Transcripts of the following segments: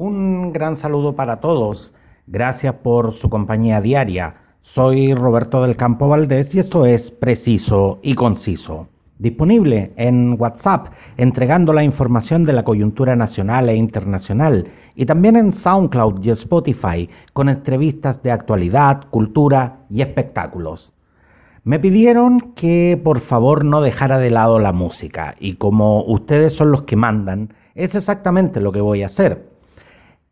Un gran saludo para todos. Gracias por su compañía diaria. Soy Roberto del Campo Valdés y esto es Preciso y Conciso. Disponible en WhatsApp, entregando la información de la coyuntura nacional e internacional, y también en SoundCloud y Spotify, con entrevistas de actualidad, cultura y espectáculos. Me pidieron que por favor no dejara de lado la música, y como ustedes son los que mandan, es exactamente lo que voy a hacer.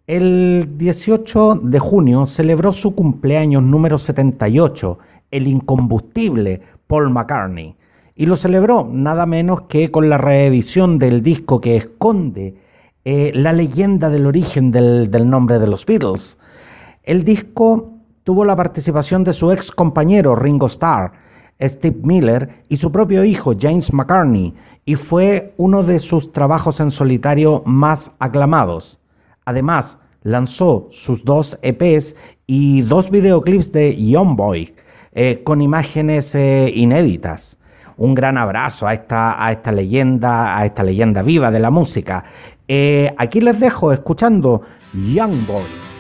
El 18 de junio celebró su cumpleaños número 78, el incombustible Paul McCartney, y lo celebró nada menos que con la reedición del disco que esconde eh, la leyenda del origen del, del nombre de los Beatles. El disco tuvo la participación de su ex compañero Ringo Starr, Steve Miller y su propio hijo James McCartney, y fue uno de sus trabajos en solitario más aclamados. Además, lanzó sus dos EPs y dos videoclips de Young Boy eh, con imágenes eh, inéditas. Un gran abrazo a esta, a esta leyenda, a esta leyenda viva de la música. Eh, aquí les dejo escuchando Young Boy.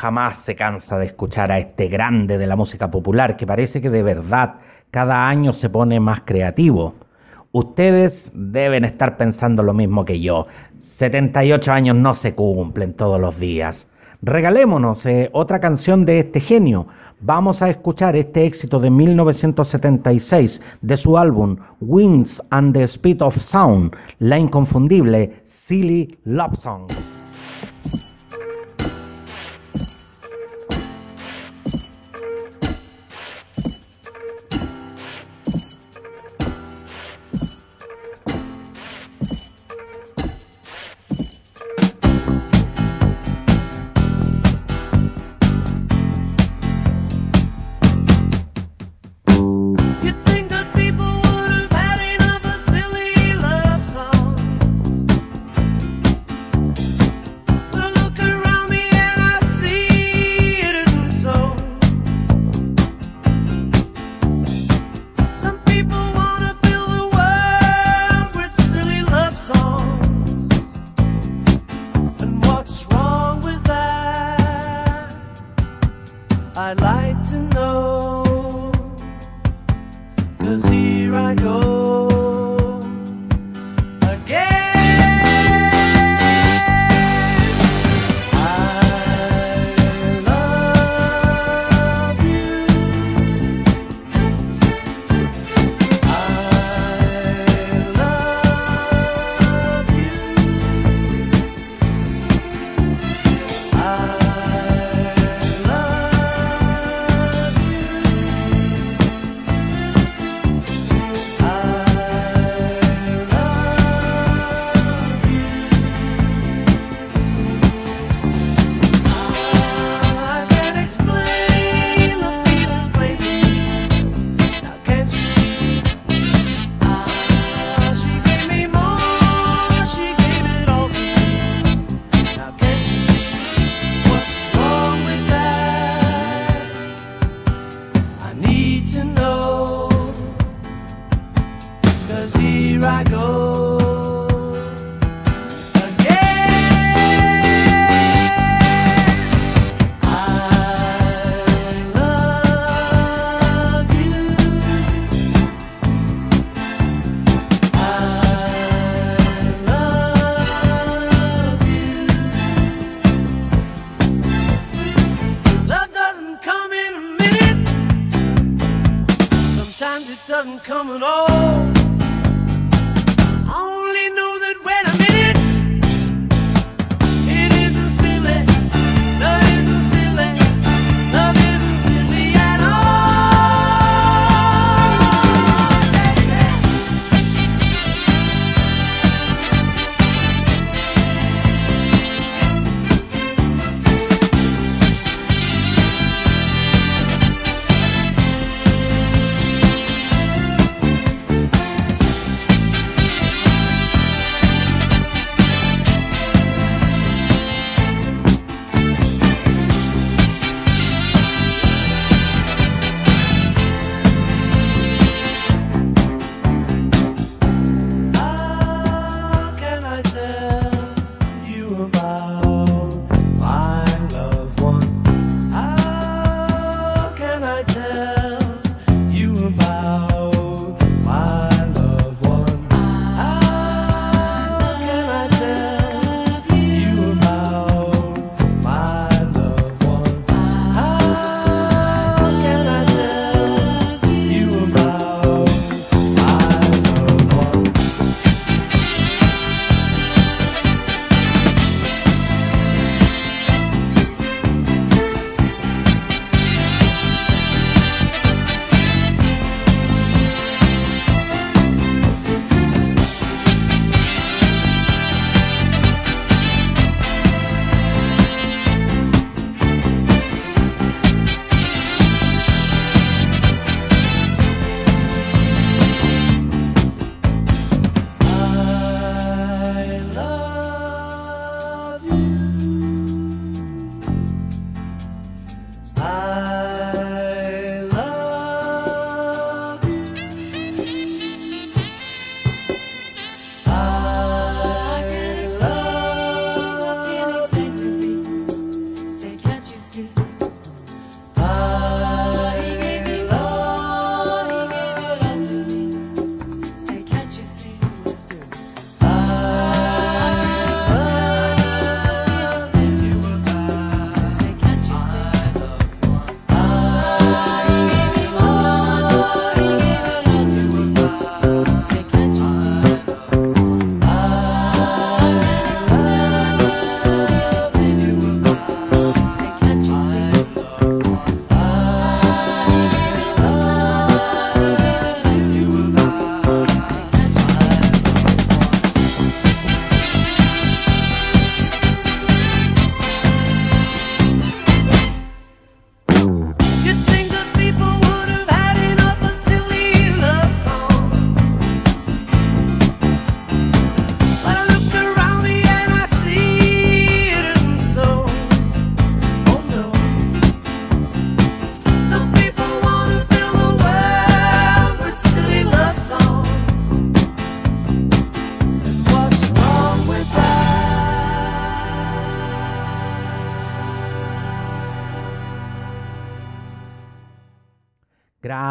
Jamás se cansa de escuchar a este grande de la música popular que parece que de verdad cada año se pone más creativo. Ustedes deben estar pensando lo mismo que yo. 78 años no se cumplen todos los días. Regalémonos eh, otra canción de este genio. Vamos a escuchar este éxito de 1976 de su álbum Winds and the Speed of Sound, la inconfundible Silly Love Songs.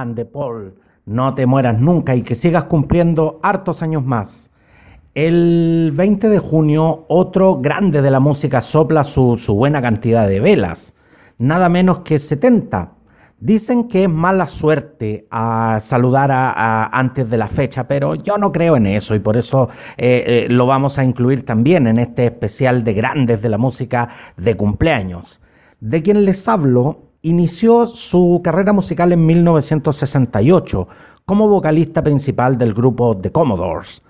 Grande, Paul. No te mueras nunca y que sigas cumpliendo hartos años más. El 20 de junio, otro grande de la música sopla su, buena cantidad de velas, nada menos que 70. Dicen que es mala suerte a saludar a, antes de la fecha, pero yo no creo en eso y por eso eh, eh, lo vamos a incluir también en este especial de grandes de la música de cumpleaños. De quien les hablo, inició su carrera musical en 1968 como vocalista principal del grupo The Commodores.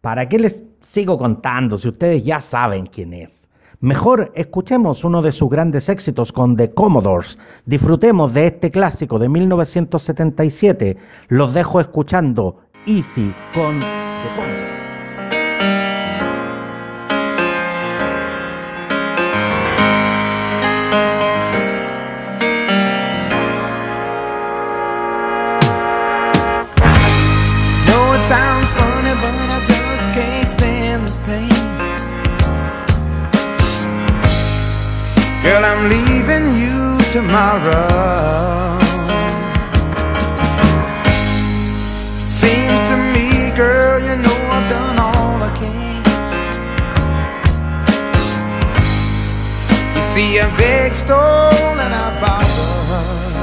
¿Para qué les sigo contando si ustedes ya saben quién es? Mejor escuchemos uno de sus grandes éxitos con The Commodores. Disfrutemos de este clásico de 1977. Los dejo escuchando Easy con The Commodores. Tomorrow. Seems to me, girl, you know I've done all I can. You see, I beg, stole, and I borrowed.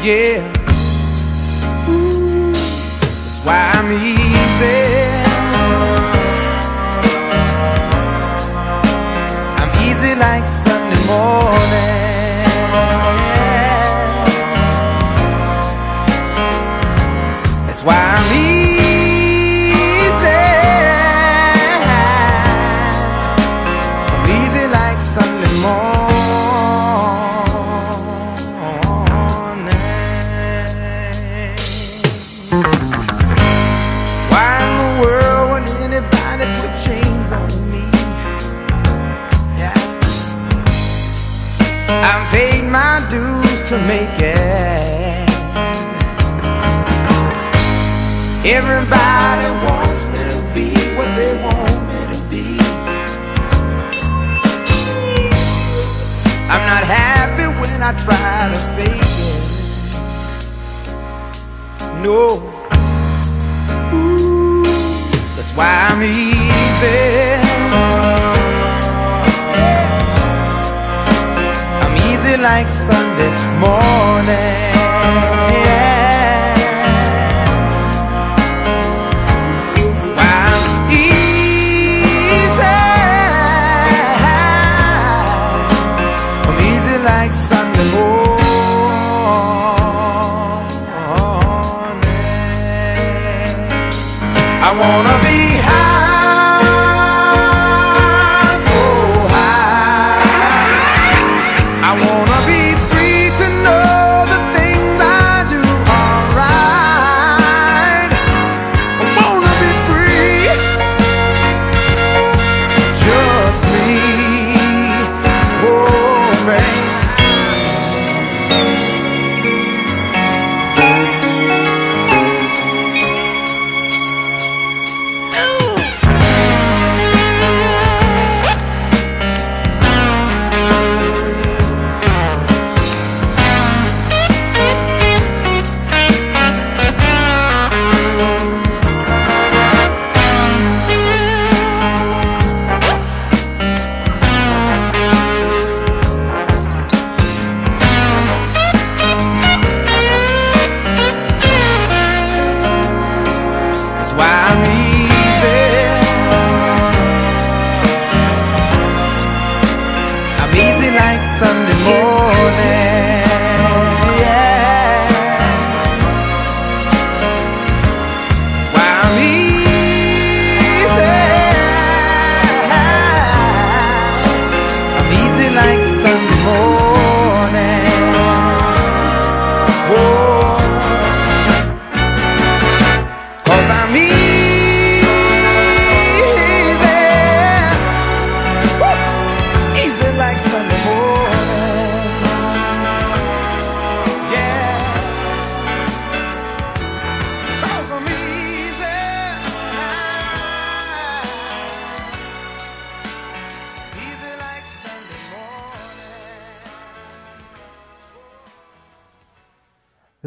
Yeah. Ooh, that's why I'm easy. I'm easy like Sunday That's why I'm easy. I'm easy like Sunday morning. To make it. Everybody wants me to be what they want me to be. I'm not happy when I try to fake it. No. Ooh, that's why I'm easy. Like Sunday morning.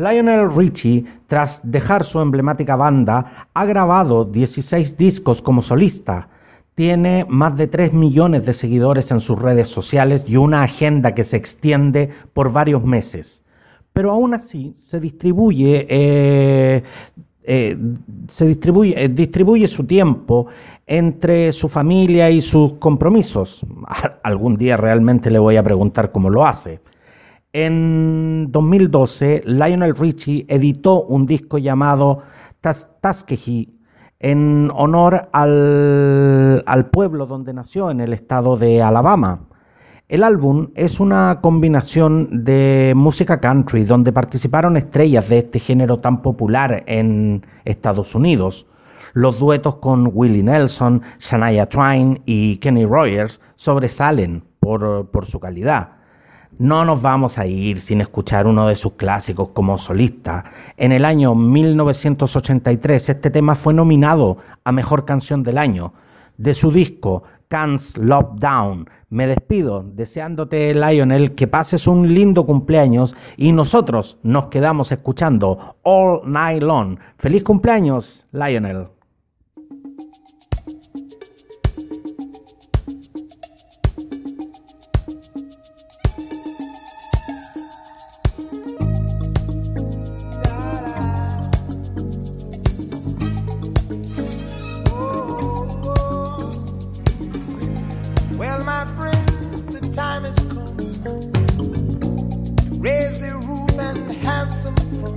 Lionel Richie, tras dejar su emblemática banda, ha grabado 16 discos como solista. Tiene más de 3 millones de seguidores en sus redes sociales y una agenda que se extiende por varios meses. Pero aún así se distribuye, eh, eh, se distribuye, eh, distribuye su tiempo entre su familia y sus compromisos. Algún día realmente le voy a preguntar cómo lo hace. En 2012, Lionel Richie editó un disco llamado Tuskegee en honor al, pueblo donde nació, en el estado de Alabama. El álbum es una combinación de música country donde participaron estrellas de este género tan popular en Estados Unidos. Los duetos con Willie Nelson, Shania Twain y Kenny Rogers sobresalen por su calidad. No nos vamos a ir sin escuchar uno de sus clásicos como solista. En el año 1983 este tema fue nominado a Mejor Canción del Año. De su disco Can't Love Down. Me despido deseándote, Lionel, que pases un lindo cumpleaños y nosotros nos quedamos escuchando All Night Long. Feliz cumpleaños, Lionel.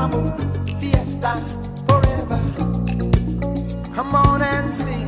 Mambo, fiesta forever. Come on and sing.